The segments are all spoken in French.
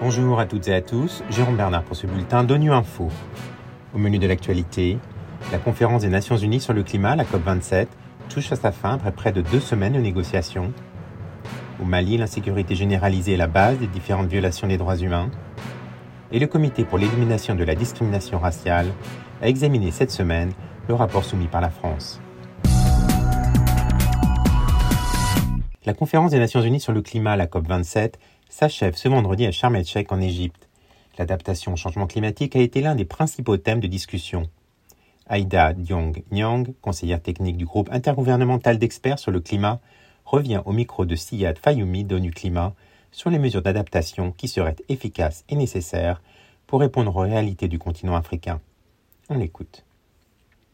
Bonjour à toutes et à tous, Jérôme Bernard pour ce bulletin d'ONU Info. Au menu de l'actualité, la conférence des Nations Unies sur le climat, la COP27, touche à sa fin après près de deux semaines de négociations. Au Mali, l'insécurité généralisée est la base des différentes violations des droits humains. Et le Comité pour l'élimination de la discrimination raciale a examiné cette semaine le rapport soumis par la France. La conférence des Nations Unies sur le climat, la COP27, s'achève ce vendredi à Sharm el-Sheikh en Égypte. L'adaptation au changement climatique a été l'un des principaux thèmes de discussion. Aïda Diong Nyang, conseillère technique du groupe intergouvernemental d'experts sur le climat, revient au micro de Siyad Fayoumi d'ONU Climat sur les mesures d'adaptation qui seraient efficaces et nécessaires pour répondre aux réalités du continent africain. On l'écoute.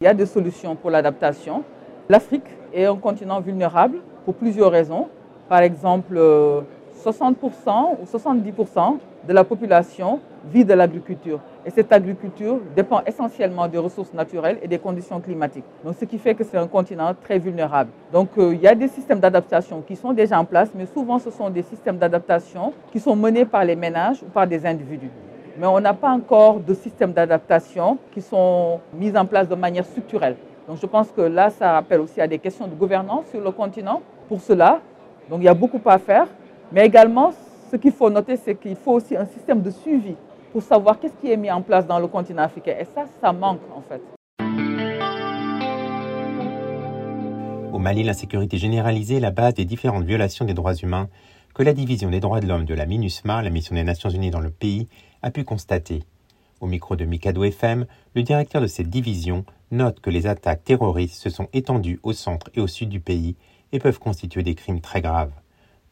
Il y a des solutions pour l'adaptation. L'Afrique est un continent vulnérable pour plusieurs raisons. Par exemple, 60% ou 70% de la population vit de l'agriculture. Et cette agriculture dépend essentiellement des ressources naturelles et des conditions climatiques. Donc, ce qui fait que c'est un continent très vulnérable. Donc, euh, il y a des systèmes d'adaptation qui sont déjà en place, mais souvent ce sont des systèmes d'adaptation qui sont menés par les ménages ou par des individus. Mais on n'a pas encore de systèmes d'adaptation qui sont mis en place de manière structurelle. Donc, je pense que là, ça rappelle aussi à des questions de gouvernance sur le continent. Pour cela, donc il y a beaucoup à faire. Mais également, ce qu'il faut noter, c'est qu'il faut aussi un système de suivi pour savoir qu'est-ce qui est mis en place dans le continent africain. Et ça, ça manque en fait. Au Mali, l'insécurité généralisée est la base des différentes violations des droits humains que la Division des droits de l'homme de la MINUSMA, la mission des Nations Unies dans le pays, a pu constater. Au micro de Mikado FM, le directeur de cette division note que les attaques terroristes se sont étendues au centre et au sud du pays et peuvent constituer des crimes très graves.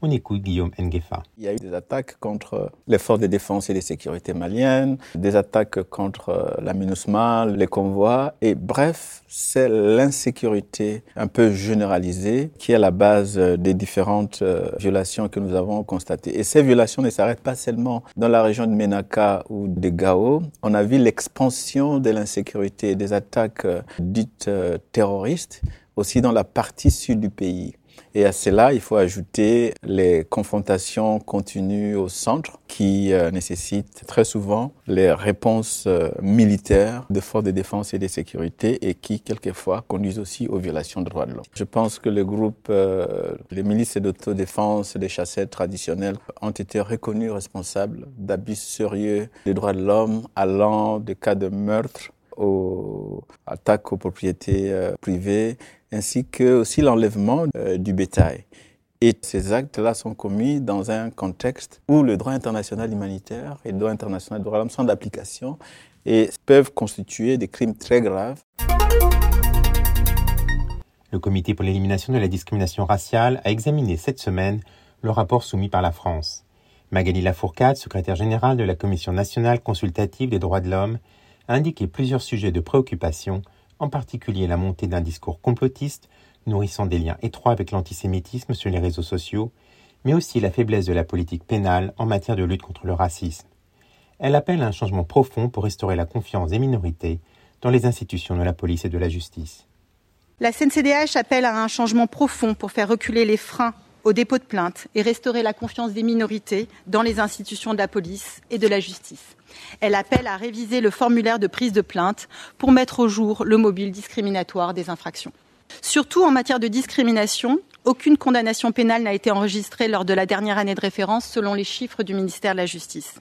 On écoute Guillaume Nguefa. Il y a eu des attaques contre les forces de défense et de sécurité maliennes, des attaques contre euh, la MINUSMA, les convois, et bref, c'est l'insécurité un peu généralisée qui est à la base euh, des différentes euh, violations que nous avons constatées. Et ces violations ne s'arrêtent pas seulement dans la région de Menaka ou de Gao. On a vu l'expansion de l'insécurité, des attaques dites terroristes aussi dans la partie sud du pays. Et à cela, il faut ajouter les confrontations continues au centre qui euh, nécessitent très souvent les réponses euh, militaires de forces de défense et de sécurité et qui, quelquefois, conduisent aussi aux violations des droits de l'homme. Je pense que les groupes, euh, les milices d'autodéfense des chasseurs traditionnels ont été reconnus responsables d'abus sérieux des droits de l'homme allant de cas de meurtre aux attaques aux propriétés privées ainsi que aussi l'enlèvement euh, du bétail. Et ces actes-là sont commis dans un contexte où le droit international humanitaire et le droit international de droit de l'homme sont d'application et peuvent constituer des crimes très graves. Le Comité pour l'élimination de la discrimination raciale a examiné cette semaine le rapport soumis par la France. Magali Lafourcade, secrétaire générale de la Commission nationale consultative des droits de l'homme, a indiqué plusieurs sujets de préoccupation en particulier la montée d'un discours complotiste nourrissant des liens étroits avec l'antisémitisme sur les réseaux sociaux, mais aussi la faiblesse de la politique pénale en matière de lutte contre le racisme. Elle appelle à un changement profond pour restaurer la confiance des minorités dans les institutions de la police et de la justice. La CNCDH appelle à un changement profond pour faire reculer les freins au dépôt de plainte et restaurer la confiance des minorités dans les institutions de la police et de la justice. Elle appelle à réviser le formulaire de prise de plainte pour mettre au jour le mobile discriminatoire des infractions. Surtout en matière de discrimination, aucune condamnation pénale n'a été enregistrée lors de la dernière année de référence selon les chiffres du ministère de la Justice.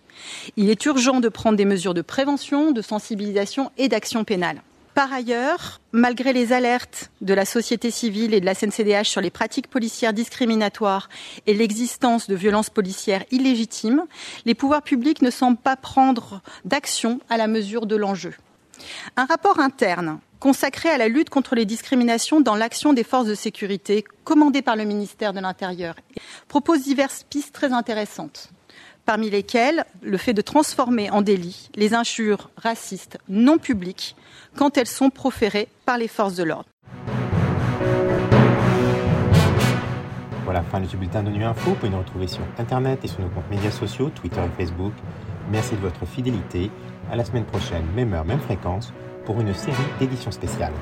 Il est urgent de prendre des mesures de prévention, de sensibilisation et d'action pénale. Par ailleurs, malgré les alertes de la société civile et de la CNCDH sur les pratiques policières discriminatoires et l'existence de violences policières illégitimes, les pouvoirs publics ne semblent pas prendre d'action à la mesure de l'enjeu. Un rapport interne consacré à la lutte contre les discriminations dans l'action des forces de sécurité, commandé par le ministère de l'Intérieur, propose diverses pistes très intéressantes parmi lesquelles le fait de transformer en délit les injures racistes non publiques quand elles sont proférées par les forces de l'ordre. Voilà, fin de ce bulletin de Nuit Info. Vous pouvez nous retrouver sur Internet et sur nos comptes médias sociaux, Twitter et Facebook. Merci de votre fidélité. À la semaine prochaine, même heure, même fréquence, pour une série d'éditions spéciales.